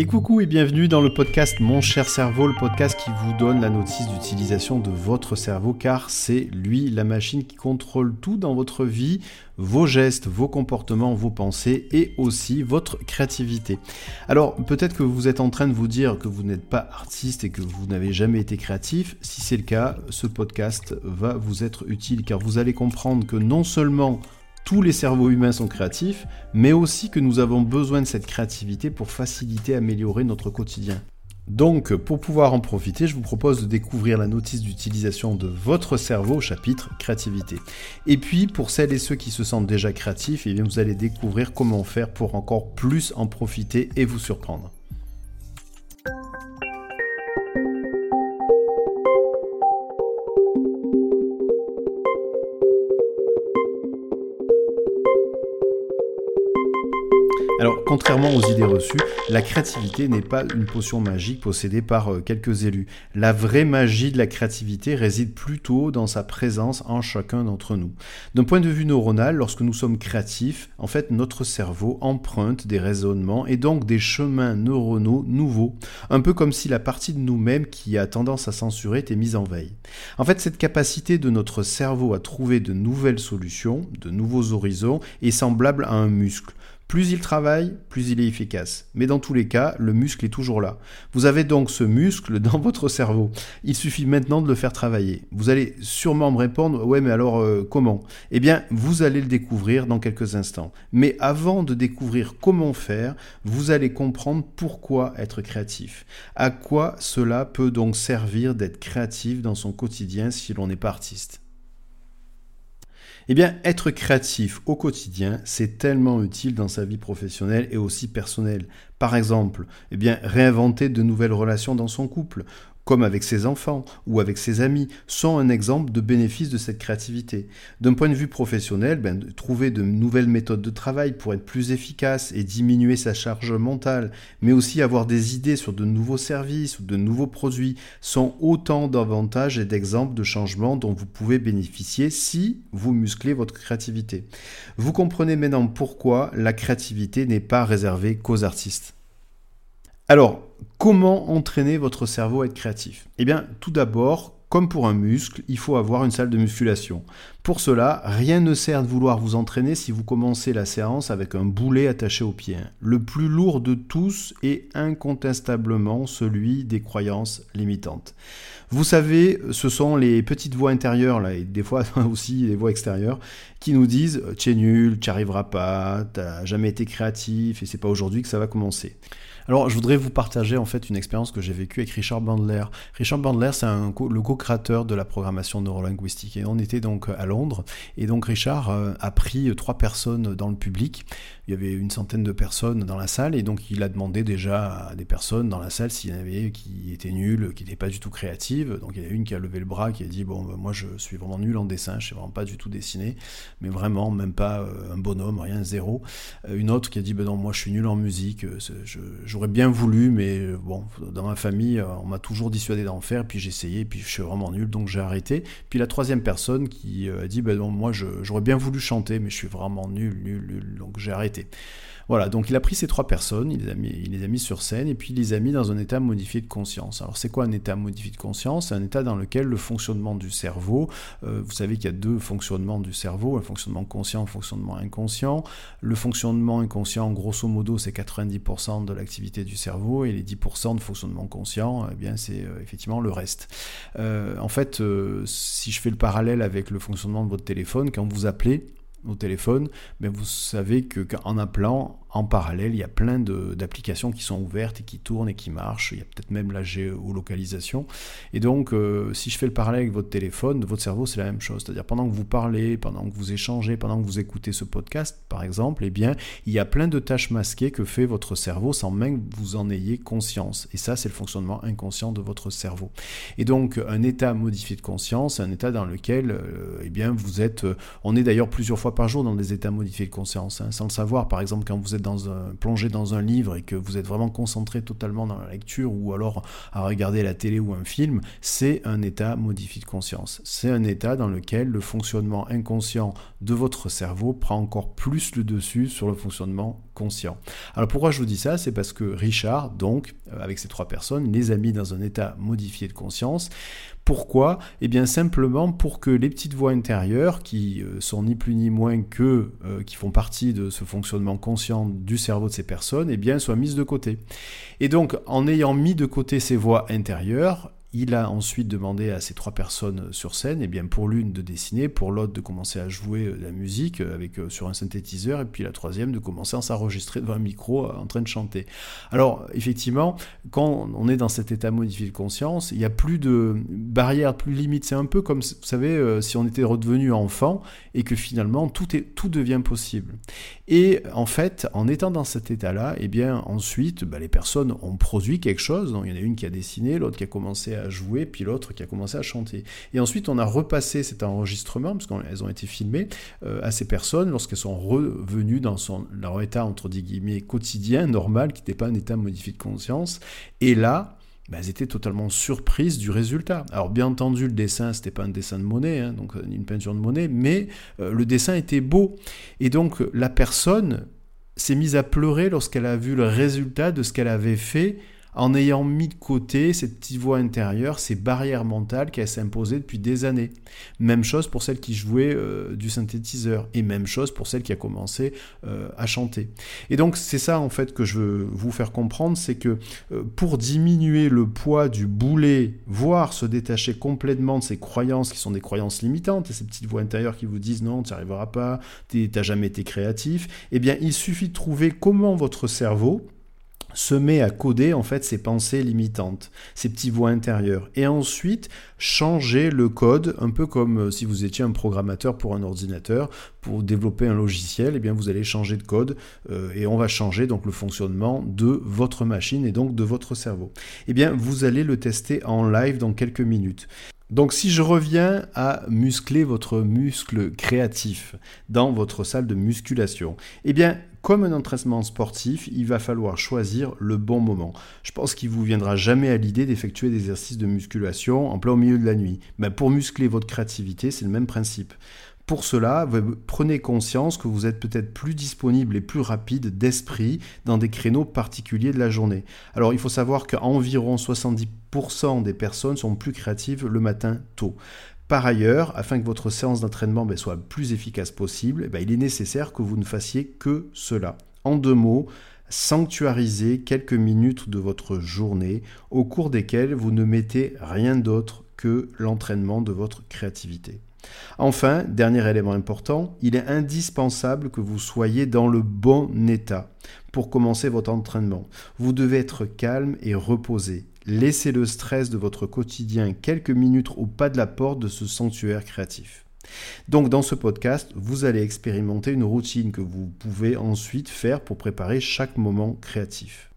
Et coucou et bienvenue dans le podcast Mon cher cerveau, le podcast qui vous donne la notice d'utilisation de votre cerveau car c'est lui la machine qui contrôle tout dans votre vie, vos gestes, vos comportements, vos pensées et aussi votre créativité. Alors peut-être que vous êtes en train de vous dire que vous n'êtes pas artiste et que vous n'avez jamais été créatif. Si c'est le cas, ce podcast va vous être utile car vous allez comprendre que non seulement tous les cerveaux humains sont créatifs, mais aussi que nous avons besoin de cette créativité pour faciliter, améliorer notre quotidien. Donc, pour pouvoir en profiter, je vous propose de découvrir la notice d'utilisation de votre cerveau au chapitre créativité. Et puis, pour celles et ceux qui se sentent déjà créatifs, eh bien, vous allez découvrir comment faire pour encore plus en profiter et vous surprendre. Alors, contrairement aux idées reçues, la créativité n'est pas une potion magique possédée par euh, quelques élus. La vraie magie de la créativité réside plutôt dans sa présence en chacun d'entre nous. D'un point de vue neuronal, lorsque nous sommes créatifs, en fait, notre cerveau emprunte des raisonnements et donc des chemins neuronaux nouveaux, un peu comme si la partie de nous-mêmes qui a tendance à censurer était mise en veille. En fait, cette capacité de notre cerveau à trouver de nouvelles solutions, de nouveaux horizons, est semblable à un muscle. Plus il travaille, plus il est efficace. Mais dans tous les cas, le muscle est toujours là. Vous avez donc ce muscle dans votre cerveau. Il suffit maintenant de le faire travailler. Vous allez sûrement me répondre, ouais mais alors euh, comment? Eh bien, vous allez le découvrir dans quelques instants. Mais avant de découvrir comment faire, vous allez comprendre pourquoi être créatif. À quoi cela peut donc servir d'être créatif dans son quotidien si l'on n'est pas artiste? Eh bien, être créatif au quotidien, c'est tellement utile dans sa vie professionnelle et aussi personnelle. Par exemple, eh bien, réinventer de nouvelles relations dans son couple, comme avec ses enfants ou avec ses amis, sont un exemple de bénéfice de cette créativité. D'un point de vue professionnel, ben, trouver de nouvelles méthodes de travail pour être plus efficace et diminuer sa charge mentale, mais aussi avoir des idées sur de nouveaux services ou de nouveaux produits, sont autant d'avantages et d'exemples de changements dont vous pouvez bénéficier si vous musclez votre créativité. Vous comprenez maintenant pourquoi la créativité n'est pas réservée qu'aux artistes. Alors, comment entraîner votre cerveau à être créatif Eh bien, tout d'abord, comme pour un muscle, il faut avoir une salle de musculation. Pour cela, rien ne sert de vouloir vous entraîner si vous commencez la séance avec un boulet attaché au pied. Le plus lourd de tous est incontestablement celui des croyances limitantes. Vous savez, ce sont les petites voix intérieures, là, et des fois aussi les voix extérieures, qui nous disent Tu es nul, tu arriveras pas, tu n'as jamais été créatif, et c'est pas aujourd'hui que ça va commencer. Alors, je voudrais vous partager en fait une expérience que j'ai vécue avec Richard Bandler. Richard Bandler, c'est le co-créateur de la programmation neurolinguistique. Et on était donc à Londres. Et donc, Richard euh, a pris trois personnes dans le public. Il y avait une centaine de personnes dans la salle. Et donc, il a demandé déjà à des personnes dans la salle s'il y en avait qui étaient nulles, qui n'étaient pas du tout créatives. Donc, il y en a une qui a levé le bras, qui a dit Bon, ben, moi, je suis vraiment nul en dessin. Je sais vraiment pas du tout dessiner. Mais vraiment, même pas euh, un bonhomme, rien, zéro. Euh, une autre qui a dit Ben non, moi, je suis nul en musique. J'aurais bien voulu, mais euh, bon, dans ma famille, euh, on m'a toujours dissuadé d'en faire, puis j'ai essayé, puis je suis vraiment nul, donc j'ai arrêté. Puis la troisième personne qui euh, a dit, ben non, moi j'aurais bien voulu chanter, mais je suis vraiment nul, nul, nul, donc j'ai arrêté. Voilà, donc il a pris ces trois personnes, il les, a mis, sur scène et puis il les a mis dans un état modifié de conscience. Alors c'est quoi un état modifié de conscience? C'est un état dans lequel le fonctionnement du cerveau, euh, vous savez qu'il y a deux fonctionnements du cerveau, un fonctionnement conscient, un fonctionnement inconscient. Le fonctionnement inconscient, grosso modo, c'est 90% de l'activité du cerveau et les 10% de fonctionnement conscient, eh bien c'est euh, effectivement le reste. Euh, en fait, si je fais le parallèle avec le fonctionnement de votre téléphone, quand vous appelez, au téléphone, mais vous savez que qu'en appelant, en parallèle, il y a plein d'applications qui sont ouvertes et qui tournent et qui marchent. Il y a peut-être même la géolocalisation. Et donc, euh, si je fais le parallèle avec votre téléphone, votre cerveau, c'est la même chose. C'est-à-dire, pendant que vous parlez, pendant que vous échangez, pendant que vous écoutez ce podcast, par exemple, eh bien, il y a plein de tâches masquées que fait votre cerveau sans même que vous en ayez conscience. Et ça, c'est le fonctionnement inconscient de votre cerveau. Et donc, un état modifié de conscience, un état dans lequel, euh, eh bien, vous êtes... Euh, on est d'ailleurs plusieurs fois par jour dans des états modifiés de conscience, hein, sans le savoir. Par exemple, quand vous êtes dans un, plongé dans un livre et que vous êtes vraiment concentré totalement dans la lecture ou alors à regarder la télé ou un film, c'est un état modifié de conscience. C'est un état dans lequel le fonctionnement inconscient de votre cerveau prend encore plus le dessus sur le fonctionnement conscient. Alors pourquoi je vous dis ça? C'est parce que Richard, donc, euh, avec ces trois personnes, les a mis dans un état modifié de conscience. Pourquoi? Eh bien simplement pour que les petites voix intérieures, qui euh, sont ni plus ni moins que, euh, qui font partie de ce fonctionnement conscient du cerveau de ces personnes, eh bien soient mises de côté. Et donc en ayant mis de côté ces voix intérieures, il a ensuite demandé à ces trois personnes sur scène, et eh bien pour l'une de dessiner, pour l'autre de commencer à jouer euh, la musique euh, avec euh, sur un synthétiseur, et puis la troisième de commencer à s'enregistrer devant un micro en train de chanter. Alors effectivement, quand on est dans cet état modifié de conscience, il n'y a plus de barrières, plus de limites. C'est un peu comme, vous savez, si on était redevenu enfant et que finalement tout, est, tout devient possible. Et en fait, en étant dans cet état-là, et eh bien ensuite, bah, les personnes ont produit quelque chose. Il y en a une qui a dessiné, l'autre qui a commencé à jouer, puis l'autre qui a commencé à chanter. Et ensuite, on a repassé cet enregistrement, parce qu'elles ont été filmées, euh, à ces personnes lorsqu'elles sont revenues dans leur état, entre guillemets, quotidien, normal, qui n'était pas un état modifié de conscience. Et là, bah, elles étaient totalement surprises du résultat. Alors bien entendu, le dessin, c'était pas un dessin de monnaie, hein, donc une peinture de monnaie, mais euh, le dessin était beau. Et donc la personne s'est mise à pleurer lorsqu'elle a vu le résultat de ce qu'elle avait fait en ayant mis de côté cette petite voix intérieure, ces barrières mentales qu'elle s'imposait depuis des années. Même chose pour celle qui jouait euh, du synthétiseur, et même chose pour celle qui a commencé euh, à chanter. Et donc c'est ça en fait que je veux vous faire comprendre, c'est que euh, pour diminuer le poids du boulet, voire se détacher complètement de ces croyances qui sont des croyances limitantes, et ces petites voix intérieures qui vous disent non, tu n'y arriveras pas, tu n'as jamais été créatif, eh bien il suffit de trouver comment votre cerveau, se met à coder en fait ses pensées limitantes, ses petits voix intérieures, et ensuite changer le code, un peu comme euh, si vous étiez un programmateur pour un ordinateur, pour développer un logiciel, eh bien vous allez changer de code euh, et on va changer donc le fonctionnement de votre machine et donc de votre cerveau. Eh bien vous allez le tester en live dans quelques minutes. Donc si je reviens à muscler votre muscle créatif dans votre salle de musculation, eh bien comme un entraînement sportif, il va falloir choisir le bon moment. Je pense qu'il vous viendra jamais à l'idée d'effectuer des exercices de musculation en plein au milieu de la nuit. Mais pour muscler votre créativité, c'est le même principe. Pour cela, prenez conscience que vous êtes peut-être plus disponible et plus rapide d'esprit dans des créneaux particuliers de la journée. Alors il faut savoir qu'environ 70% des personnes sont plus créatives le matin tôt. Par ailleurs, afin que votre séance d'entraînement ben, soit plus efficace possible, eh ben, il est nécessaire que vous ne fassiez que cela. En deux mots, sanctuariser quelques minutes de votre journée au cours desquelles vous ne mettez rien d'autre que l'entraînement de votre créativité. Enfin, dernier élément important, il est indispensable que vous soyez dans le bon état pour commencer votre entraînement. Vous devez être calme et reposé. Laissez le stress de votre quotidien quelques minutes au pas de la porte de ce sanctuaire créatif. Donc dans ce podcast, vous allez expérimenter une routine que vous pouvez ensuite faire pour préparer chaque moment créatif.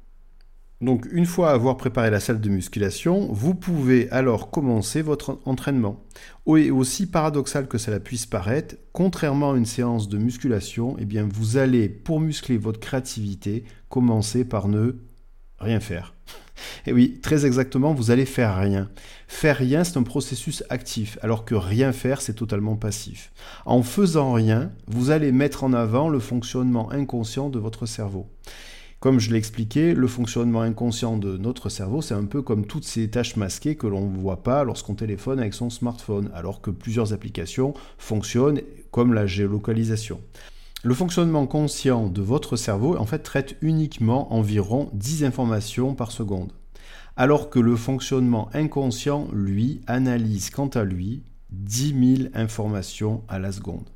Donc une fois avoir préparé la salle de musculation, vous pouvez alors commencer votre entraînement. Et aussi paradoxal que cela puisse paraître, contrairement à une séance de musculation, eh bien vous allez, pour muscler votre créativité, commencer par ne rien faire. Et oui, très exactement, vous allez faire rien. Faire rien, c'est un processus actif, alors que rien faire, c'est totalement passif. En faisant rien, vous allez mettre en avant le fonctionnement inconscient de votre cerveau. Comme je l'ai expliqué, le fonctionnement inconscient de notre cerveau, c'est un peu comme toutes ces tâches masquées que l'on ne voit pas lorsqu'on téléphone avec son smartphone, alors que plusieurs applications fonctionnent comme la géolocalisation. Le fonctionnement conscient de votre cerveau en fait traite uniquement environ 10 informations par seconde, alors que le fonctionnement inconscient, lui, analyse quant à lui 10 000 informations à la seconde.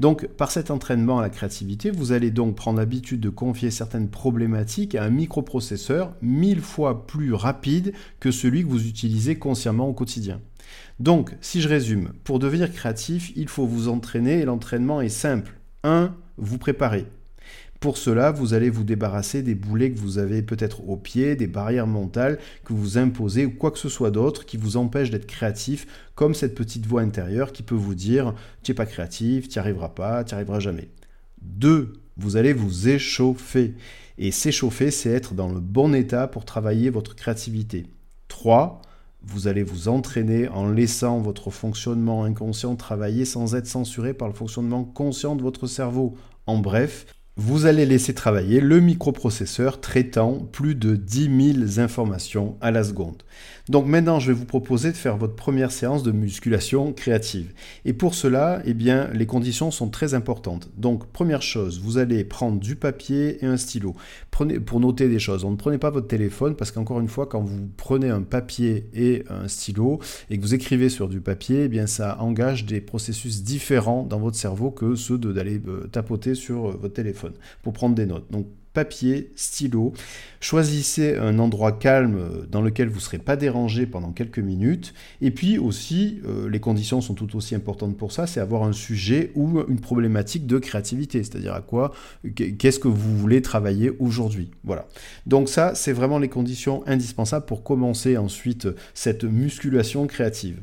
Donc, par cet entraînement à la créativité, vous allez donc prendre l'habitude de confier certaines problématiques à un microprocesseur mille fois plus rapide que celui que vous utilisez consciemment au quotidien. Donc, si je résume, pour devenir créatif, il faut vous entraîner et l'entraînement est simple. 1. Vous préparez. Pour cela, vous allez vous débarrasser des boulets que vous avez peut-être au pied, des barrières mentales que vous imposez ou quoi que ce soit d'autre qui vous empêche d'être créatif, comme cette petite voix intérieure qui peut vous dire tu n'es pas créatif, tu n'y arriveras pas, tu n'y arriveras jamais. 2. Vous allez vous échauffer. Et s'échauffer, c'est être dans le bon état pour travailler votre créativité. 3. Vous allez vous entraîner en laissant votre fonctionnement inconscient travailler sans être censuré par le fonctionnement conscient de votre cerveau. En bref, vous allez laisser travailler le microprocesseur traitant plus de 10 000 informations à la seconde. Donc maintenant, je vais vous proposer de faire votre première séance de musculation créative. Et pour cela, eh bien, les conditions sont très importantes. Donc, première chose, vous allez prendre du papier et un stylo. Prenez, pour noter des choses. On ne prenez pas votre téléphone parce qu'encore une fois, quand vous prenez un papier et un stylo et que vous écrivez sur du papier, eh bien, ça engage des processus différents dans votre cerveau que ceux d'aller euh, tapoter sur euh, votre téléphone pour prendre des notes. Papier, stylo. Choisissez un endroit calme dans lequel vous ne serez pas dérangé pendant quelques minutes. Et puis aussi, euh, les conditions sont tout aussi importantes pour ça, c'est avoir un sujet ou une problématique de créativité, c'est-à-dire à quoi, qu'est-ce que vous voulez travailler aujourd'hui. Voilà. Donc ça, c'est vraiment les conditions indispensables pour commencer ensuite cette musculation créative.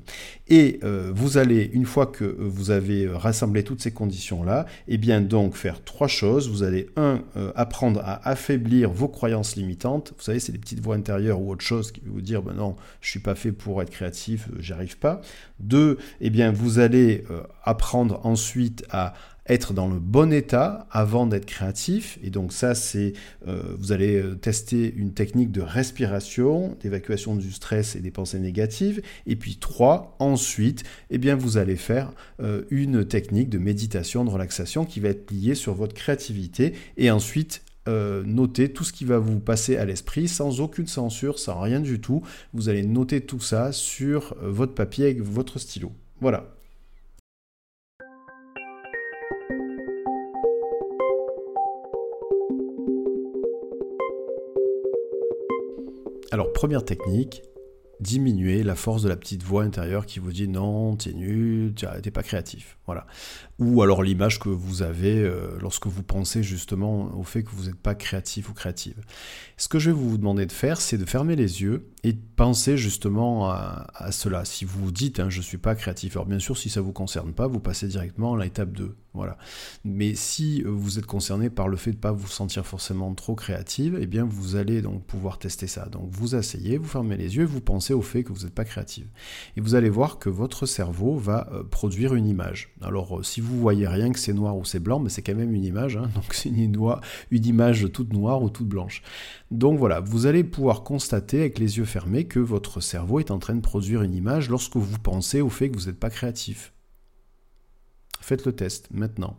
Et euh, vous allez, une fois que vous avez rassemblé toutes ces conditions-là, eh bien donc faire trois choses. Vous allez, un, euh, apprendre à affaiblir vos croyances limitantes. Vous savez, c'est des petites voix intérieures ou autre chose qui vous dire, ben non, je suis pas fait pour être créatif, euh, j'y arrive pas. Deux, eh bien, vous allez apprendre ensuite à être dans le bon état avant d'être créatif. Et donc ça, c'est euh, vous allez euh, tester une technique de respiration, d'évacuation du stress et des pensées négatives. Et puis trois, ensuite, eh bien vous allez faire euh, une technique de méditation, de relaxation qui va être liée sur votre créativité. Et ensuite noter tout ce qui va vous passer à l'esprit sans aucune censure, sans rien du tout. Vous allez noter tout ça sur votre papier avec votre stylo. Voilà. Alors, première technique, diminuer la force de la petite voix intérieure qui vous dit non, t'es nul, t'es pas créatif. Voilà. Ou alors l'image que vous avez euh, lorsque vous pensez justement au fait que vous n'êtes pas créatif ou créative. Ce que je vais vous demander de faire, c'est de fermer les yeux et de penser justement à, cela. Si vous vous dites hein, je ne suis pas créatif, alors bien sûr si ça ne vous concerne pas, vous passez directement à l'étape 2. Voilà. Mais si vous êtes concerné par le fait de ne pas vous sentir forcément trop créative, eh bien vous allez donc pouvoir tester ça. Donc vous asseyez, vous fermez les yeux vous pensez au fait que vous n'êtes pas créative. Et vous allez voir que votre cerveau va euh, produire une image. Alors euh, si vous voyez rien que c'est noir ou c'est blanc, mais c'est quand même une image, hein. donc c'est une, une image toute noire ou toute blanche. Donc voilà, vous allez pouvoir constater avec les yeux fermés que votre cerveau est en train de produire une image lorsque vous pensez au fait que vous n'êtes pas créatif. Faites le test maintenant.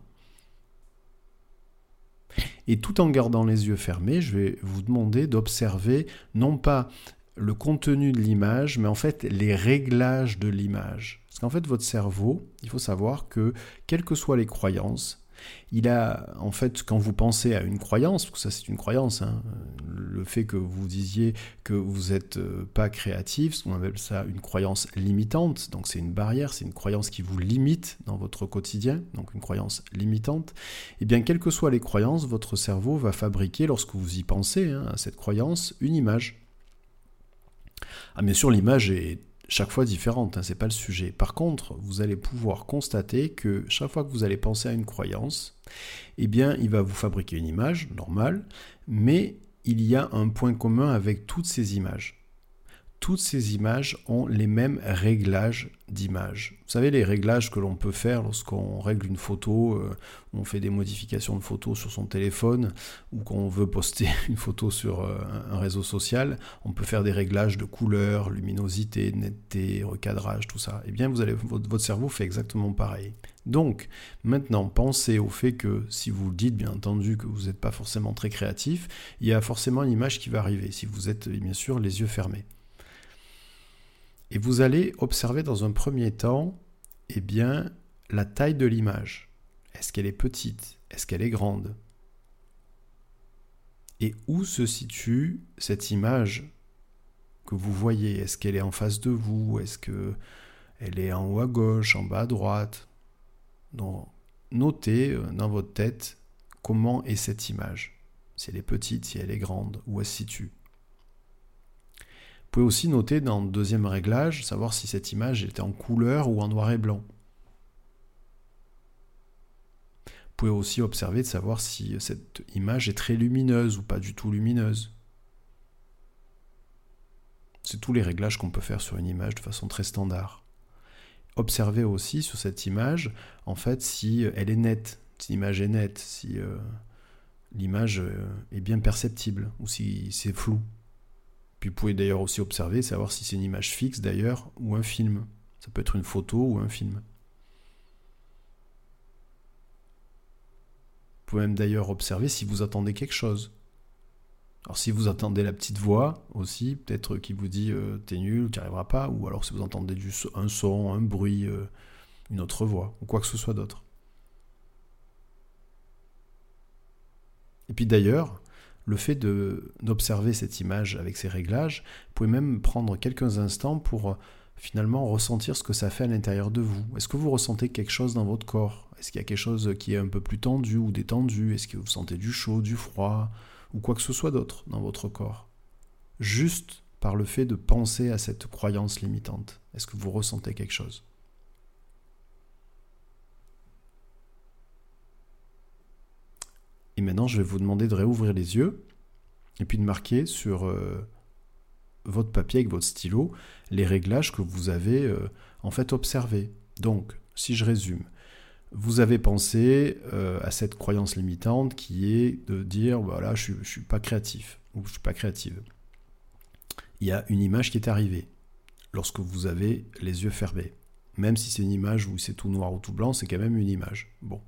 Et tout en gardant les yeux fermés, je vais vous demander d'observer non pas le contenu de l'image, mais en fait les réglages de l'image. Qu'en fait, votre cerveau, il faut savoir que, quelles que soient les croyances, il a, en fait, quand vous pensez à une croyance, parce que ça c'est une croyance, hein, le fait que vous disiez que vous n'êtes euh, pas créatif, qu'on appelle ça une croyance limitante, donc c'est une barrière, c'est une croyance qui vous limite dans votre quotidien, donc une croyance limitante, et eh bien quelles que soient les croyances, votre cerveau va fabriquer, lorsque vous y pensez hein, à cette croyance, une image. Ah bien sûr l'image est chaque fois différente, hein, c'est pas le sujet. Par contre, vous allez pouvoir constater que chaque fois que vous allez penser à une croyance, eh bien, il va vous fabriquer une image normale, mais il y a un point commun avec toutes ces images toutes ces images ont les mêmes réglages d'images. Vous savez, les réglages que l'on peut faire lorsqu'on règle une photo, euh, on fait des modifications de photos sur son téléphone ou qu'on veut poster une photo sur euh, un réseau social, on peut faire des réglages de couleur, luminosité, netteté, recadrage, tout ça. Eh bien, vous allez, votre, votre cerveau fait exactement pareil. Donc, maintenant, pensez au fait que si vous dites, bien entendu, que vous n'êtes pas forcément très créatif, il y a forcément une image qui va arriver, si vous êtes bien sûr les yeux fermés. Et vous allez observer dans un premier temps, eh bien, la taille de l'image. Est-ce qu'elle est petite? Est-ce qu'elle est grande? Et où se situe cette image que vous voyez? Est-ce qu'elle est en face de vous? Est-ce qu'elle est en haut à gauche, en bas à droite? Donc, notez euh, dans votre tête comment est cette image. Si elle est petite, si elle est grande, où elle se situe. Vous pouvez aussi noter dans le deuxième réglage, savoir si cette image était en couleur ou en noir et blanc. Vous pouvez aussi observer de savoir si cette image est très lumineuse ou pas du tout lumineuse. C'est tous les réglages qu'on peut faire sur une image de façon très standard. Observez aussi sur cette image, en fait, si elle est nette, si l'image est nette, si euh, l'image euh, est bien perceptible ou si c'est flou. Puis vous pouvez d'ailleurs aussi observer, savoir si c'est une image fixe d'ailleurs ou un film. Ça peut être une photo ou un film. Vous pouvez même d'ailleurs observer si vous attendez quelque chose. Alors si vous entendez la petite voix aussi, peut-être qui vous dit euh, t'es nul, tu n'y arriveras pas, ou alors si vous entendez un son, un bruit, euh, une autre voix, ou quoi que ce soit d'autre. Et puis d'ailleurs, le fait d'observer cette image avec ses réglages, vous pouvez même prendre quelques instants pour euh, finalement ressentir ce que ça fait à l'intérieur de vous. Est-ce que vous ressentez quelque chose dans votre corps? Est-ce qu'il y a quelque chose qui est un peu plus tendu ou détendu? Est-ce que vous sentez du chaud, du froid ou quoi que ce soit d'autre dans votre corps? Juste par le fait de penser à cette croyance limitante. Est-ce que vous ressentez quelque chose? Et maintenant, je vais vous demander de réouvrir les yeux et puis de marquer sur euh, votre papier avec votre stylo les réglages que vous avez euh, en fait observés. Donc, si je résume, vous avez pensé euh, à cette croyance limitante qui est de dire voilà, je ne suis pas créatif ou je suis pas créative. Il y a une image qui est arrivée lorsque vous avez les yeux fermés. Même si c'est une image où c'est tout noir ou tout blanc, c'est quand même une image. Bon.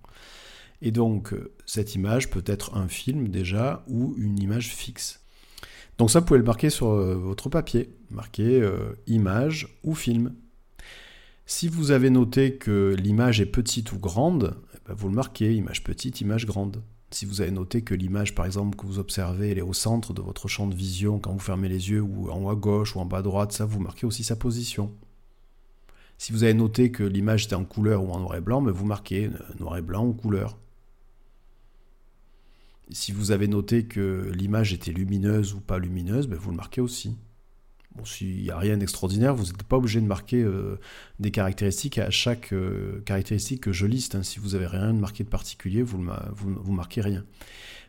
Et donc, euh, cette image peut être un film déjà ou une image fixe. Donc ça, vous pouvez le marquer sur euh, votre papier. Marquer euh, image ou film. Si vous avez noté que l'image est petite ou grande, eh ben, vous le marquez, image petite, image grande. Si vous avez noté que l'image, par exemple, que vous observez, elle est au centre de votre champ de vision quand vous fermez les yeux, ou en haut à gauche, ou en bas à droite, ça, vous marquez aussi sa position. Si vous avez noté que l'image était en couleur ou en noir et blanc, ben, vous marquez noir et blanc ou couleur. Si vous avez noté que l'image était lumineuse ou pas lumineuse, ben, vous le marquez aussi. Bon, s'il n'y a rien d'extraordinaire, vous n'êtes pas obligé de marquer euh, des caractéristiques à chaque euh, caractéristique que je liste. Hein. Si vous n'avez rien de marqué de particulier, vous ne marquez rien.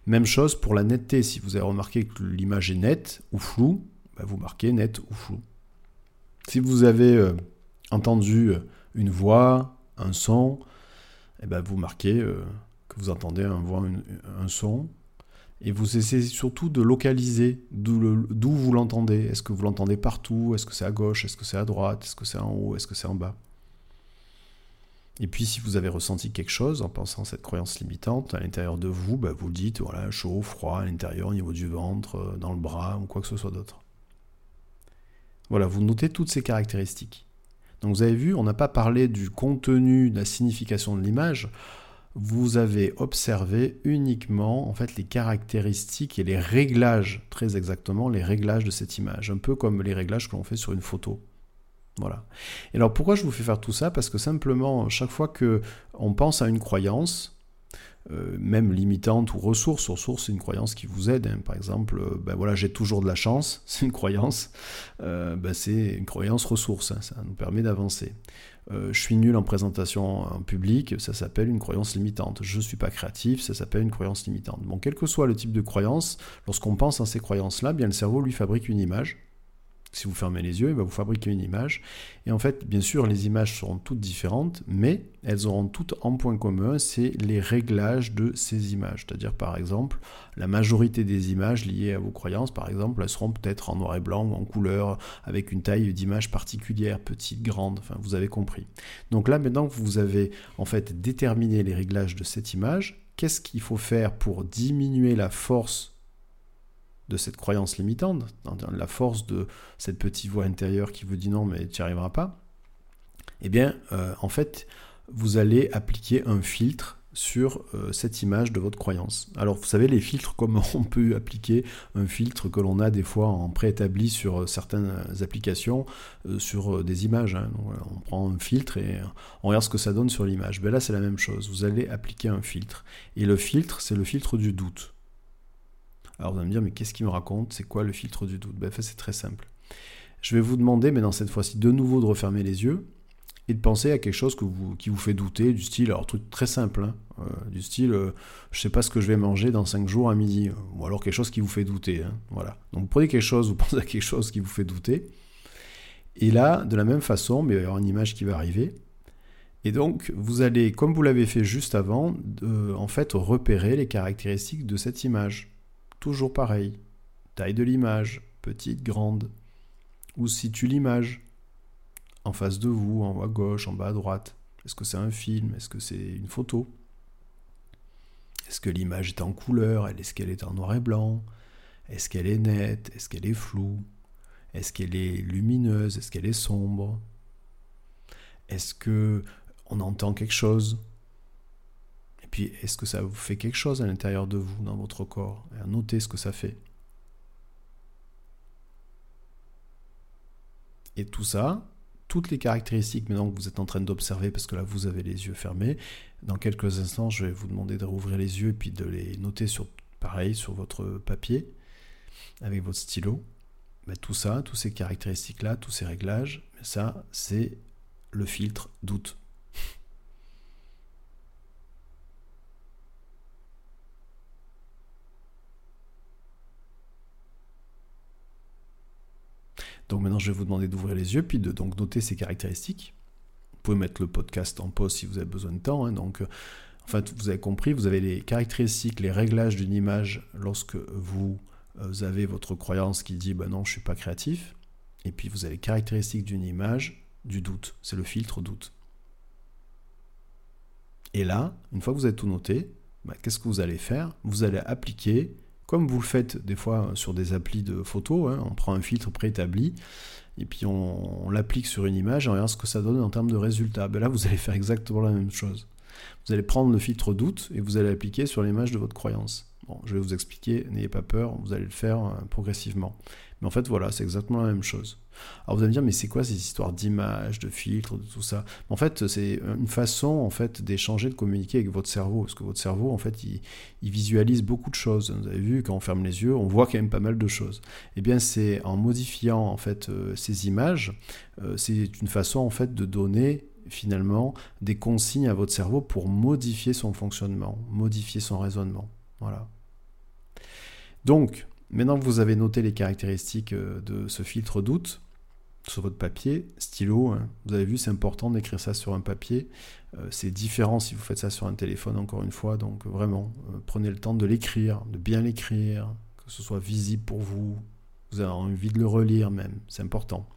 Même chose pour la netteté. Si vous avez remarqué que l'image est nette ou floue, ben, vous marquez net ou flou. Si vous avez euh, entendu une voix, un son, eh ben, vous marquez vous entendez un voix, un, son, et vous essayez surtout de localiser d'où vous l'entendez. Est-ce que vous l'entendez partout? Est-ce que c'est à gauche? Est-ce que c'est à droite? Est-ce que c'est en haut? Est-ce que c'est en bas? Et puis si vous avez ressenti quelque chose en pensant à cette croyance limitante à l'intérieur de vous, bah, vous dites voilà chaud, froid à l'intérieur, au niveau du ventre, euh, dans le bras ou quoi que ce soit d'autre. Voilà, vous notez toutes ces caractéristiques. Donc vous avez vu, on n'a pas parlé du contenu, de la signification de l'image, vous avez observé uniquement en fait les caractéristiques et les réglages, très exactement les réglages de cette image, un peu comme les réglages que l'on fait sur une photo. Voilà. Et alors pourquoi je vous fais faire tout ça? Parce que simplement, chaque fois que on pense à une croyance, euh, même limitante ou ressource, ressource c'est une croyance qui vous aide. Hein. Par exemple, euh, ben voilà, j'ai toujours de la chance, c'est une croyance, euh, ben c'est une croyance ressource, hein. ça nous permet d'avancer. Euh, je suis nul en présentation en public, ça s'appelle une croyance limitante. Je ne suis pas créatif, ça s'appelle une croyance limitante. Bon, quel que soit le type de croyance, lorsqu'on pense à ces croyances-là, bien le cerveau lui fabrique une image si vous fermez les yeux, il va vous fabriquer une image. Et en fait, bien sûr, les images seront toutes différentes, mais elles auront toutes en point commun, c'est les réglages de ces images. C'est-à-dire, par exemple, la majorité des images liées à vos croyances, par exemple, elles seront peut-être en noir et blanc ou en couleur, avec une taille d'image particulière, petite, grande, enfin, vous avez compris. Donc là, maintenant que vous avez en fait déterminé les réglages de cette image, qu'est-ce qu'il faut faire pour diminuer la force de cette croyance limitante, la force de cette petite voix intérieure qui vous dit non mais tu n'y arriveras pas, eh bien euh, en fait vous allez appliquer un filtre sur euh, cette image de votre croyance. Alors vous savez les filtres, comment on peut appliquer un filtre que l'on a des fois en préétabli sur euh, certaines applications, sur des images. Hein. on prend un filtre et on regarde ce que ça donne sur l'image. Ben là c'est la même chose, vous allez appliquer un filtre. Et le filtre, c'est le filtre du doute. Alors vous allez me dire, mais qu'est-ce qu'il me raconte? C'est quoi le filtre du doute? Ben, C'est très simple. Je vais vous demander, mais dans cette fois-ci, de nouveau de refermer les yeux et de penser à quelque chose qui vous fait douter, du style, alors truc très simple, hein, euh, du style, je euh, je sais pas ce que je vais manger dans 5 jours à midi, ou alors quelque chose qui vous fait douter. Hein, voilà. Donc vous prenez quelque chose, vous pensez à quelque chose qui vous fait douter, et là, de la même façon, mais il va y avoir une image qui va arriver, Et donc, vous allez, comme vous l'avez fait juste avant, en fait, repérer les caractéristiques de cette image. Toujours pareil. Taille de l'image, petite, grande. Où situe l'image? En face de vous, en haut à gauche, en bas à droite. Est-ce que c'est un film? Est-ce que c'est une photo? Est-ce que l'image est en couleur? Est-ce qu'elle est en noir et blanc? Est-ce qu'elle est nette? Est-ce qu'elle est floue? Est-ce qu'elle est lumineuse? Est-ce qu'elle est sombre? Est-ce que on entend quelque chose? Est-ce que ça vous fait quelque chose à l'intérieur de vous, dans votre corps? Noter ce que ça fait. Et tout ça, toutes les caractéristiques maintenant que vous êtes en train d'observer, parce que là vous avez les yeux fermés, dans quelques instants je vais vous demander de rouvrir les yeux et puis de les noter sur, pareil, sur votre papier, avec votre stylo. Mais tout ça, toutes ces caractéristiques-là, tous ces réglages, ça c'est le filtre doute. Donc maintenant, je vais vous demander d'ouvrir les yeux, puis de noter ces caractéristiques. Vous pouvez mettre le podcast en pause si vous avez besoin de temps. Hein. donc, en fait, vous avez compris, vous avez les caractéristiques, les réglages d'une image lorsque vous euh, avez votre croyance qui dit ben non, je suis pas créatif. Et puis vous avez les caractéristiques d'une image, du doute. C'est le filtre doute. Et là, une fois que vous avez tout noté, ben, qu'est-ce que vous allez faire? Vous allez appliquer comme vous le faites des fois sur des applis de photos, hein, on prend un filtre préétabli, et puis on, l'applique sur une image et on regarde ce que ça donne en termes de résultats. Ben là, vous allez faire exactement la même chose. Vous allez prendre le filtre doute et vous allez l'appliquer sur l'image de votre croyance. Bon, je vais vous expliquer, n'ayez pas peur, vous allez le faire euh, progressivement. Mais en fait, voilà, c'est exactement la même chose. Alors vous allez me dire, mais c'est quoi ces histoires d'images, de filtres, de tout ça? En fait, c'est une façon en fait d'échanger, de communiquer avec votre cerveau, parce que votre cerveau, en fait, il, visualise beaucoup de choses. Vous avez vu, quand on ferme les yeux, on voit quand même pas mal de choses. Eh bien, c'est en modifiant en fait euh, ces images, euh, c'est une façon en fait de donner finalement des consignes à votre cerveau pour modifier son fonctionnement, modifier son raisonnement. Voilà. Donc, maintenant que vous avez noté les caractéristiques euh, de ce filtre doute sur votre papier, stylo, hein, vous avez vu, c'est important d'écrire ça sur un papier. Euh, c'est différent si vous faites ça sur un téléphone, encore une fois. Donc, vraiment, euh, prenez le temps de l'écrire, de bien l'écrire, que ce soit visible pour vous. Vous avez envie de le relire même, c'est important.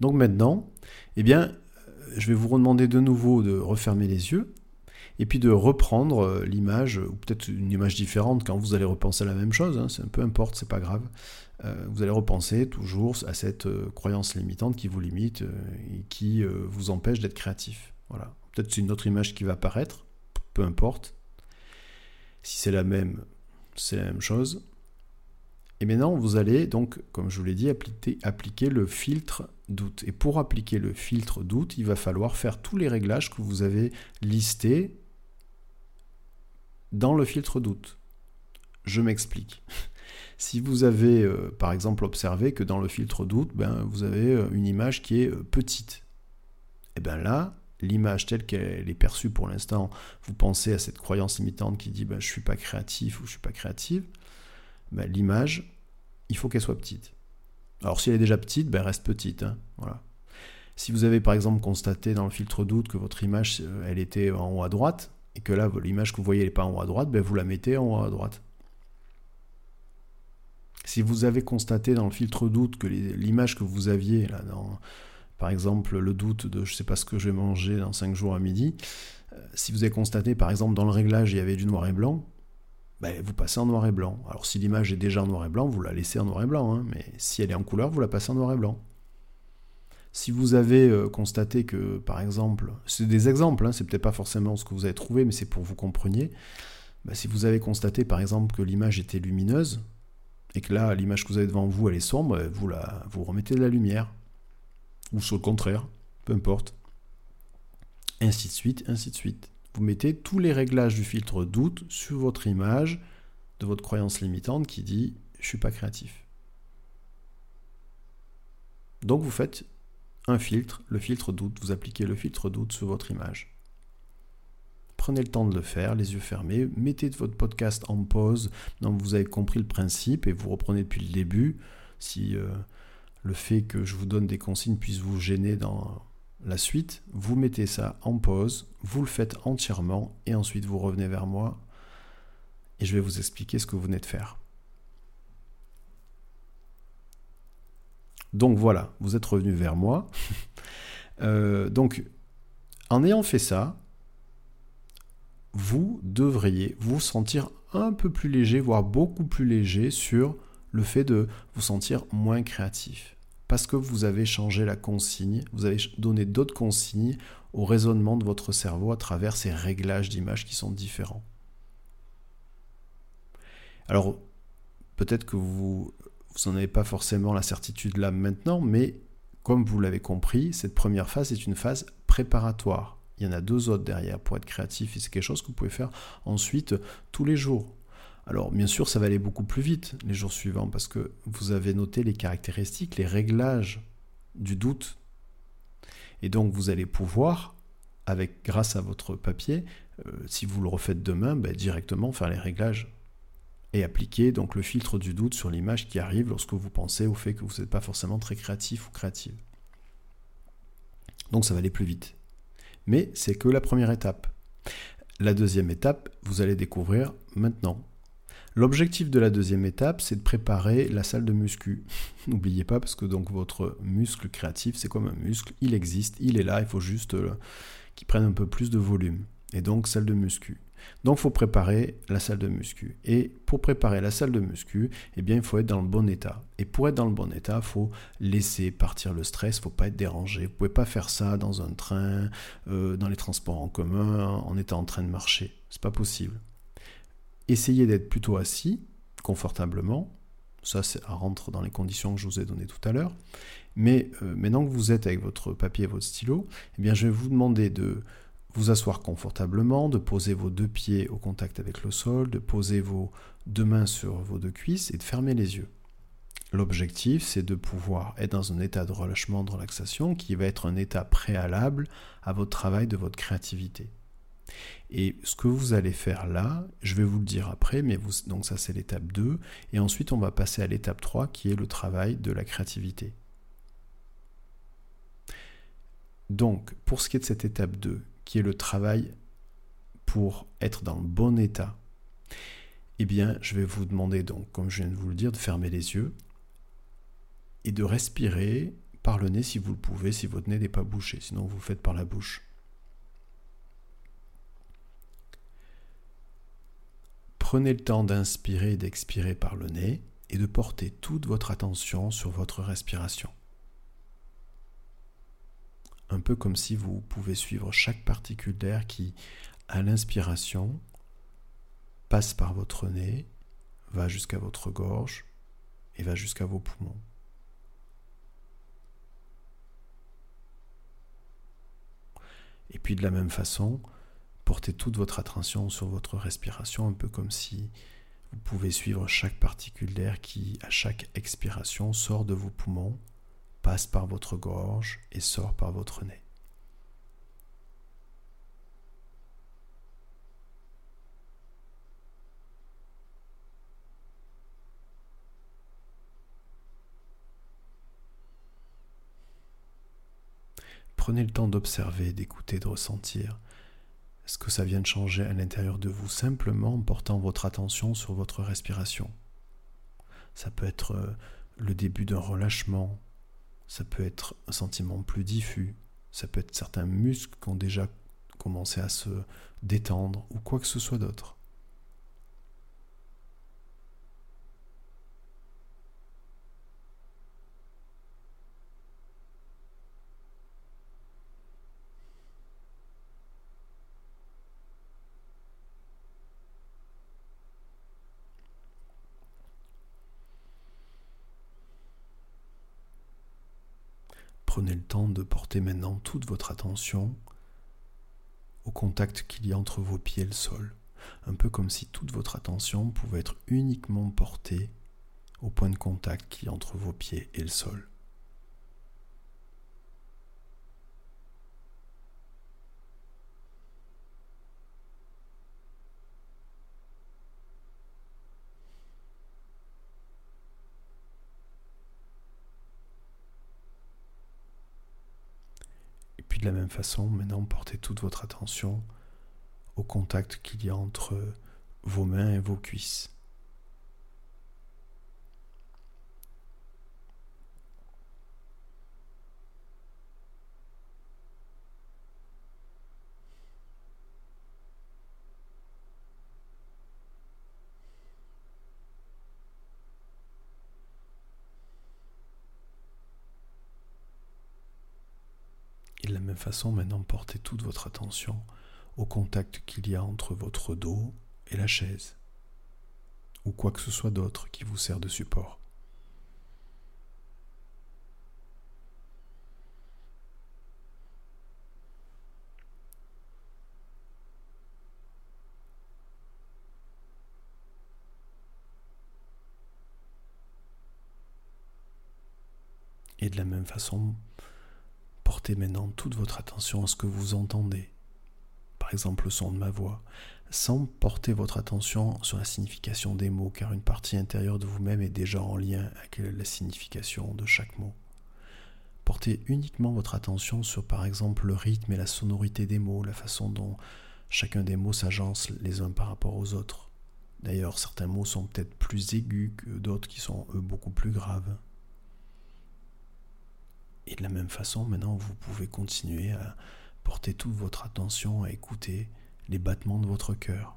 Donc maintenant, eh bien, je vais vous redemander de nouveau de refermer les yeux et puis de reprendre euh, l'image, ou peut-être une image différente quand vous allez repenser à la même chose, hein, peu importe, c'est pas grave. Euh, vous allez repenser toujours à cette euh, croyance limitante qui vous limite et qui vous empêche d'être créatif. Voilà. Peut-être c'est une autre image qui va apparaître, peu importe. Si c'est la même, c'est la même chose. Et maintenant, vous allez donc, comme je vous l'ai dit, appliquer, appliquer, le filtre doute. Et pour appliquer le filtre doute, il va falloir faire tous les réglages que vous avez listés dans le filtre doute. Je m'explique. Si vous avez euh, par exemple observé que dans le filtre doute, ben, vous avez euh, une image qui est euh, petite, et eh bien là, l'image telle qu'elle est perçue pour l'instant, vous pensez à cette croyance limitante qui dit ben, je ne suis pas créatif ou je ne suis pas créative, ben, l'image, il faut qu'elle soit petite. Alors si elle est déjà petite, ben, elle reste petite. Hein, voilà. Si vous avez par exemple constaté dans le filtre doute que votre image, elle était en haut à droite, et que là, l'image que vous voyez n'est pas en haut à droite, ben vous la mettez en haut à droite. Si vous avez constaté dans le filtre doute que l'image que vous aviez, là, par exemple, le doute de je ne sais pas ce que je vais manger dans 5 jours à midi, euh, si vous avez constaté, par exemple, dans le réglage, il y avait du noir et blanc, ben, vous passez en noir et blanc. Alors si l'image est déjà en noir et blanc, vous la laissez en noir et blanc, hein, mais si elle est en couleur, vous la passez en noir et blanc. Si vous avez euh, constaté que, par exemple, c'est des exemples, hein, c'est peut-être pas forcément ce que vous avez trouvé, mais c'est pour que vous compreniez. Bah, si vous avez constaté, par exemple, que l'image était lumineuse, et que là, l'image que vous avez devant vous, elle est sombre, vous, la, vous remettez de la lumière. Ou sur le contraire, peu importe. Ainsi de suite, ainsi de suite. Vous mettez tous les réglages du filtre doute sur votre image de votre croyance limitante qui dit je suis pas créatif. Donc vous faites un filtre, le filtre doute, vous appliquez le filtre doute sur votre image. Prenez le temps de le faire, les yeux fermés, mettez votre podcast en pause, donc vous avez compris le principe et vous reprenez depuis le début. Si euh, le fait que je vous donne des consignes puisse vous gêner dans la suite, vous mettez ça en pause, vous le faites entièrement et ensuite vous revenez vers moi et je vais vous expliquer ce que vous venez de faire. Donc voilà, vous êtes revenu vers moi. Euh, donc, en ayant fait ça, vous devriez vous sentir un peu plus léger, voire beaucoup plus léger sur le fait de vous sentir moins créatif. Parce que vous avez changé la consigne, vous avez donné d'autres consignes au raisonnement de votre cerveau à travers ces réglages d'images qui sont différents. Alors, peut-être que vous vous n'en avez pas forcément la certitude là maintenant, mais comme vous l'avez compris, cette première phase est une phase préparatoire. Il y en a deux autres derrière pour être créatif et c'est quelque chose que vous pouvez faire ensuite tous les jours. Alors bien sûr, ça va aller beaucoup plus vite les jours suivants parce que vous avez noté les caractéristiques, les réglages du doute. Et donc vous allez pouvoir, avec grâce à votre papier, euh, si vous le refaites demain, ben, directement faire les réglages et appliquer donc le filtre du doute sur l'image qui arrive lorsque vous pensez au fait que vous n'êtes pas forcément très créatif ou créative. Donc ça va aller plus vite. Mais c'est que la première étape. La deuxième étape, vous allez découvrir maintenant. L'objectif de la deuxième étape, c'est de préparer la salle de muscu. N'oubliez pas, parce que donc votre muscle créatif, c'est comme un muscle, il existe, il est là, il faut juste euh, qu'il prenne un peu plus de volume. Et donc salle de muscu. Donc il faut préparer la salle de muscu. Et pour préparer la salle de muscu, eh bien, il faut être dans le bon état. Et pour être dans le bon état, il faut laisser partir le stress, il ne faut pas être dérangé. Vous ne pouvez pas faire ça dans un train, euh, dans les transports en commun, en étant en train de marcher. C'est pas possible. Essayez d'être plutôt assis, confortablement. Ça, ça rentre dans les conditions que je vous ai données tout à l'heure. Mais euh, maintenant que vous êtes avec votre papier et votre stylo, eh bien, je vais vous demander de vous asseoir confortablement, de poser vos deux pieds au contact avec le sol, de poser vos deux mains sur vos deux cuisses et de fermer les yeux. L'objectif, c'est de pouvoir être dans un état de relâchement, de relaxation, qui va être un état préalable à votre travail de votre créativité. Et ce que vous allez faire là, je vais vous le dire après, mais donc ça c'est l'étape 2, et ensuite on va passer à l'étape 3 qui est le travail de la créativité. Donc, pour ce qui est de cette étape 2, qui est le travail pour être dans le bon état, eh bien, je vais vous demander donc, comme je viens de vous le dire, de fermer les yeux et de respirer par le nez si vous le pouvez, si votre nez n'est pas bouché, sinon vous faites par la bouche. Prenez le temps d'inspirer et d'expirer par le nez et de porter toute votre attention sur votre respiration un peu comme si vous pouvez suivre chaque particule d'air qui, à l'inspiration, passe par votre nez, va jusqu'à votre gorge et va jusqu'à vos poumons. Et puis de la même façon, portez toute votre attention sur votre respiration, un peu comme si vous pouvez suivre chaque particule d'air qui, à chaque expiration, sort de vos poumons passe par votre gorge et sort par votre nez. Prenez le temps d'observer, d'écouter, de ressentir ce que ça vient de changer à l'intérieur de vous simplement en portant votre attention sur votre respiration. Ça peut être euh, le début d'un relâchement, ça peut être un sentiment plus diffus, ça peut être certains muscles qui ont déjà commencé à se détendre ou quoi que ce soit d'autre. Prenez le temps de porter maintenant toute votre attention au contact qu'il y a entre vos pieds et le sol, un peu comme si toute votre attention pouvait être uniquement portée au point de contact qu'il y a entre vos pieds et le sol. De la même façon, maintenant, portez toute votre attention au contact qu'il y a entre vos mains et vos cuisses. de la même façon, maintenant, portez toute votre attention au contact qu'il y a entre votre dos et la chaise, ou quoi que ce soit d'autre qui vous sert de support. Et de la même façon, portez maintenant toute votre attention à ce que vous entendez, par exemple le son de ma voix, sans porter votre attention sur la signification des mots, car une partie intérieure de vous-même est déjà en lien avec la signification de chaque mot. Portez uniquement votre attention sur par exemple le rythme et la sonorité des mots, la façon dont chacun des mots s'agence les uns par rapport aux autres. D'ailleurs, certains mots sont peut-être plus aigus que d'autres qui sont eux beaucoup plus graves. Et de la même façon, maintenant, vous pouvez continuer à porter toute votre attention à écouter les battements de votre cœur.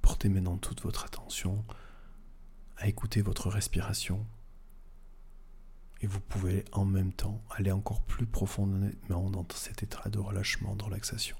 Portez maintenant toute votre attention à écouter votre respiration et vous pouvez en même temps aller encore plus profondément dans cet état de relâchement, de relaxation.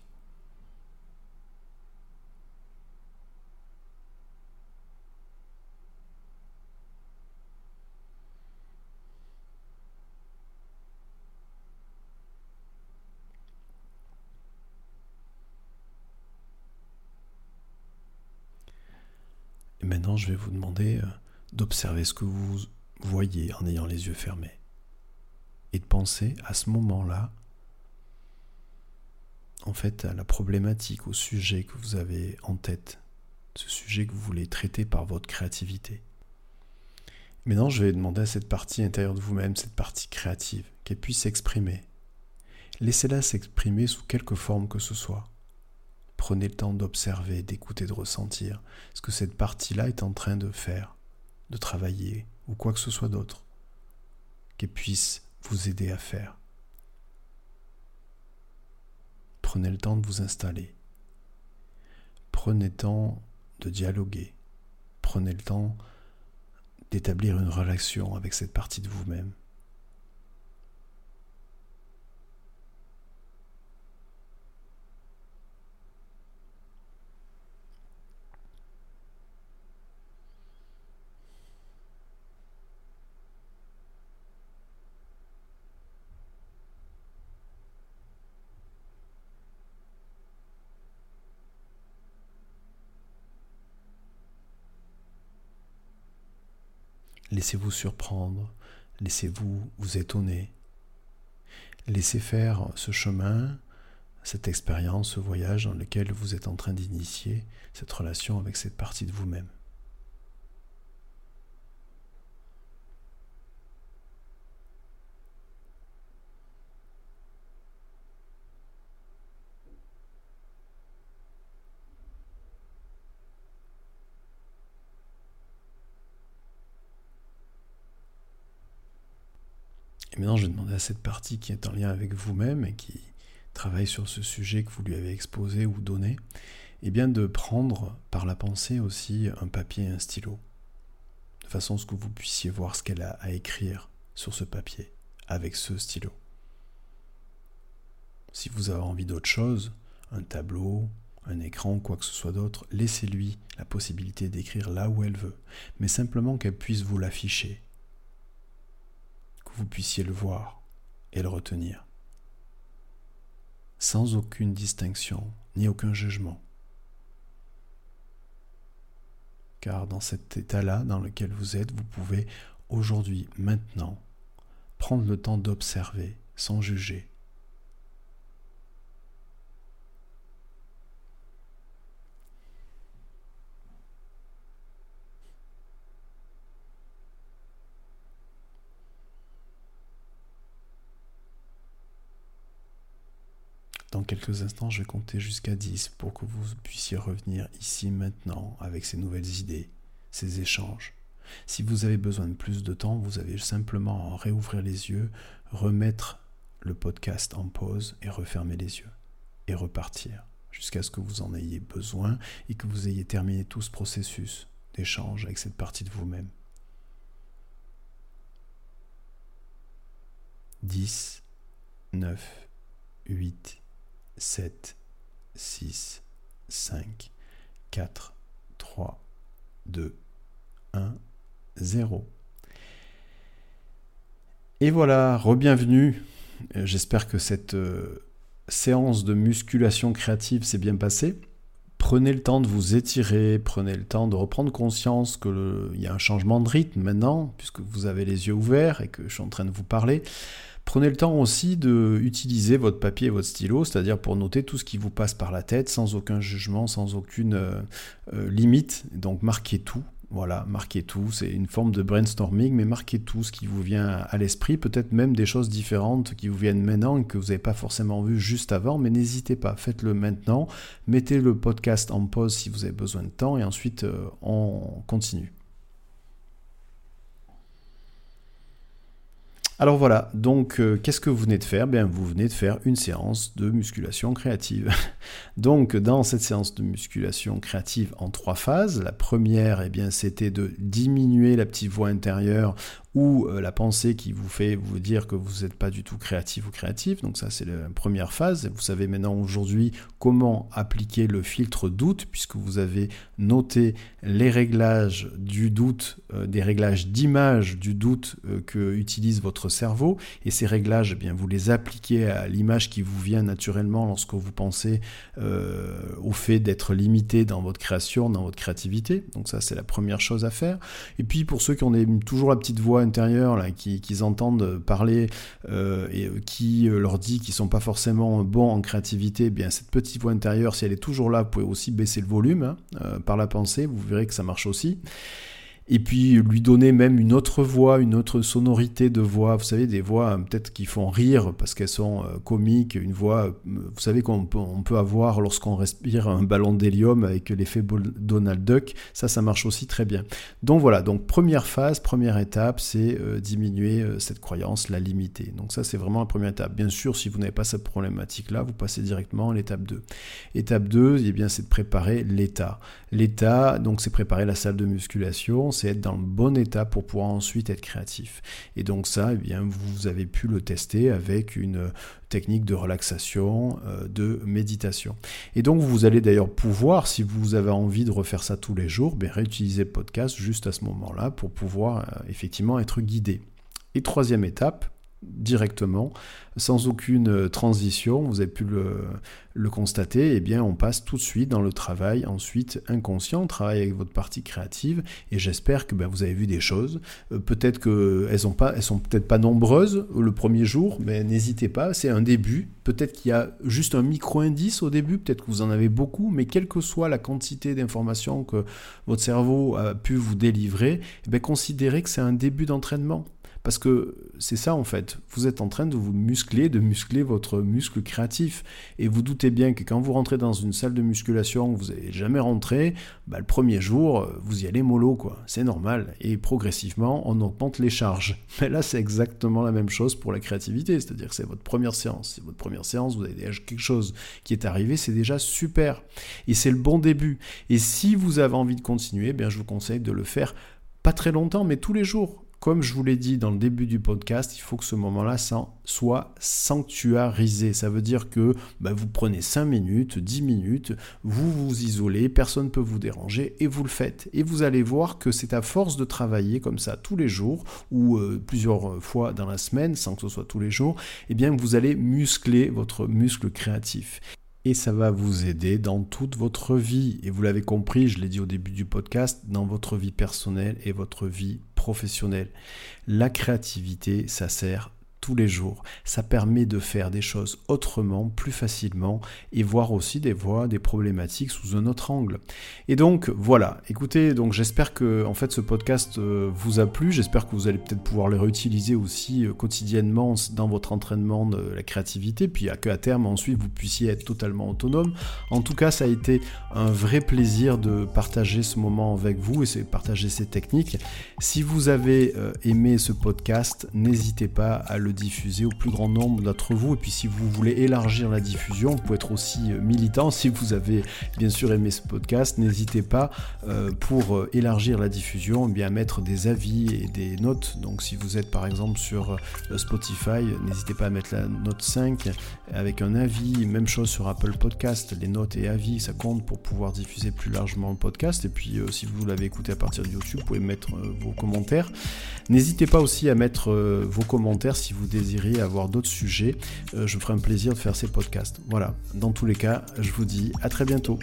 Maintenant, je vais vous demander euh, d'observer ce que vous voyez en ayant les yeux fermés. Et de penser à ce moment-là, en fait, à la problématique, au sujet que vous avez en tête, ce sujet que vous voulez traiter par votre créativité. Maintenant, je vais demander à cette partie intérieure de vous-même, cette partie créative, qu'elle puisse s'exprimer. Laissez-la s'exprimer sous quelque forme que ce soit. Prenez le temps d'observer, d'écouter, de ressentir ce que cette partie-là est en train de faire, de travailler, ou quoi que ce soit d'autre qui puisse vous aider à faire. Prenez le temps de vous installer. Prenez le temps de dialoguer. Prenez le temps d'établir une relation avec cette partie de vous-même. Laissez-vous surprendre, laissez-vous vous étonner. Laissez faire ce chemin, cette expérience, ce voyage dans lequel vous êtes en train d'initier cette relation avec cette partie de vous-même. Maintenant, je vais demander à cette partie qui est en lien avec vous-même et qui travaille sur ce sujet que vous lui avez exposé ou donné, eh bien de prendre par la pensée aussi un papier et un stylo, de façon à ce que vous puissiez voir ce qu'elle a à écrire sur ce papier avec ce stylo. Si vous avez envie d'autre chose, un tableau, un écran, quoi que ce soit d'autre, laissez-lui la possibilité d'écrire là où elle veut, mais simplement qu'elle puisse vous l'afficher, vous puissiez le voir et le retenir, sans aucune distinction ni aucun jugement. Car dans cet état-là dans lequel vous êtes, vous pouvez aujourd'hui, maintenant, prendre le temps d'observer sans juger Dans quelques instants, je vais compter jusqu'à 10 pour que vous puissiez revenir ici maintenant avec ces nouvelles idées, ces échanges. Si vous avez besoin de plus de temps, vous avez simplement à réouvrir les yeux, remettre le podcast en pause et refermer les yeux et repartir jusqu'à ce que vous en ayez besoin et que vous ayez terminé tout ce processus d'échange avec cette partie de vous-même. 10, 9, 8, 7, 6, 5, 4, 3, 2, 1, 0. Et voilà, re-bienvenue. J'espère que cette euh, séance de musculation créative s'est bien passée. Prenez le temps de vous étirer, prenez le temps de reprendre conscience qu'il y a un changement de rythme maintenant, puisque vous avez les yeux ouverts et que je suis en train de vous parler. Prenez le temps aussi d'utiliser votre papier et votre stylo, c'est-à-dire pour noter tout ce qui vous passe par la tête, sans aucun jugement, sans aucune euh, euh, limite. Donc marquez tout, voilà, marquez tout, c'est une forme de brainstorming, mais marquez tout ce qui vous vient à l'esprit, peut-être même des choses différentes qui vous viennent maintenant et que vous n'avez pas forcément vu juste avant, mais n'hésitez pas, faites-le maintenant, mettez le podcast en pause si vous avez besoin de temps et ensuite euh, on continue. Alors voilà, donc euh, qu'est-ce que vous venez de faire? Bien, vous venez de faire une séance de musculation créative. donc dans cette séance de musculation créative en trois phases, la première, eh bien, c'était de diminuer la petite voix intérieure ou euh, la pensée qui vous fait vous dire que vous n'êtes pas du tout créatif ou créatif. Donc ça, c'est la première phase. Vous savez maintenant aujourd'hui comment appliquer le filtre doute, puisque vous avez noté les réglages du doute, euh, des réglages d'image du doute euh, que utilise votre cerveau. Et ces réglages, eh bien, vous les appliquez à l'image qui vous vient naturellement lorsque vous pensez au fait d'être limité dans votre création, dans votre créativité. Donc ça, c'est la première chose à faire. Et puis pour ceux qui ont toujours la petite voix intérieur là, qui, qu'ils entendent parler euh, et qui euh, leur dit qu'ils sont pas forcément bons en créativité, eh bien cette petite voix intérieure, si elle est toujours là, vous pouvez aussi baisser le volume hein, euh, par la pensée, vous verrez que ça marche aussi et puis lui donner même une autre voix, une autre sonorité de voix. Vous savez, des voix euh, peut-être qui font rire parce qu'elles sont euh, comiques, une voix, euh, vous savez qu'on peut, avoir lorsqu'on respire un ballon d'hélium avec l'effet Donald Duck, ça, ça marche aussi très bien. Donc voilà, donc première phase, première étape, c'est diminuer cette croyance, la limiter. Donc ça, c'est vraiment la première étape. Bien sûr, si vous n'avez pas cette problématique-là, vous passez directement à l'étape 2. Étape 2, eh bien, c'est de préparer l'état. L'état, donc c'est préparer la salle de musculation, c'est être dans le bon état pour pouvoir ensuite être créatif. Et donc ça, eh bien, vous avez pu le tester avec une technique de relaxation, euh, de méditation. Et donc vous allez d'ailleurs pouvoir, si vous avez envie de refaire ça tous les jours, bien, réutiliser le podcast juste à ce moment-là pour pouvoir euh, effectivement être guidé. Et troisième étape, directement, sans aucune euh, transition, vous avez pu le, constater, et eh bien on passe tout de suite dans le travail ensuite inconscient, on travaille avec votre partie créative, et j'espère que ben, vous avez vu des choses. Euh, peut-être qu'elles sont pas, elles sont peut-être pas nombreuses le premier jour, mais n'hésitez pas, c'est un début. Peut-être qu'il y a juste un micro-indice au début, peut-être que vous en avez beaucoup, mais quelle que soit la quantité d'informations que votre cerveau a pu vous délivrer, eh considérez que c'est un début d'entraînement. Parce que c'est ça en fait, vous êtes en train de vous muscler, de muscler votre muscle créatif. Et vous doutez bien que quand vous rentrez dans une salle de musculation, vous n'avez jamais rentré, bah, le premier jour, vous y allez mollo, quoi. C'est normal. Et progressivement, on augmente les charges. Mais là, c'est exactement la même chose pour la créativité. C'est-à-dire que c'est votre première séance. C'est votre première séance, vous avez déjà quelque chose qui est arrivé, c'est déjà super. Et c'est le bon début. Et si vous avez envie de continuer, eh bien, je vous conseille de le faire pas très longtemps, mais tous les jours. Comme je vous l'ai dit dans le début du podcast, il faut que ce moment-là soit sanctuarisé. Ça veut dire que bah, vous prenez 5 minutes, 10 minutes, vous vous isolez, personne ne peut vous déranger et vous le faites. Et vous allez voir que c'est à force de travailler comme ça tous les jours ou euh, plusieurs fois dans la semaine, sans que ce soit tous les jours, eh bien vous allez muscler votre muscle créatif et ça va vous aider dans toute votre vie. Et vous l'avez compris, je l'ai dit au début du podcast, dans votre vie personnelle et votre vie professionnelle. La créativité, ça sert tous les jours. Ça permet de faire des choses autrement, plus facilement, et voir aussi des voies, des problématiques sous un autre angle. Et donc voilà, écoutez, donc j'espère que en fait ce podcast euh, vous a plu, j'espère que vous allez peut-être pouvoir le réutiliser aussi euh, quotidiennement dans votre entraînement de la créativité, puis à qu'à terme ensuite vous puissiez être totalement autonome. En tout cas, ça a été un vrai plaisir de partager ce moment avec vous et partager ces techniques. Si vous avez euh, aimé ce podcast, n'hésitez pas à le diffuser au plus grand nombre d'entre vous. Et puis si vous voulez élargir la diffusion, vous pouvez être aussi euh, militant. Si vous avez bien sûr aimé ce podcast, n'hésitez pas euh, pour élargir la diffusion, eh bien mettre des avis et des notes. Donc si vous êtes par exemple sur Spotify, n'hésitez pas à mettre la note 5 avec un avis. Même chose sur Apple Podcast, les notes et avis, ça compte pour pouvoir diffuser plus largement le podcast. Et puis si vous l'avez écouté à partir de YouTube, vous pouvez mettre vos commentaires. N'hésitez pas aussi à mettre vos commentaires si vous désirez avoir d'autres sujets. Euh, je ferai un plaisir de faire ces podcasts. Voilà, dans tous les cas, je vous dis à très bientôt.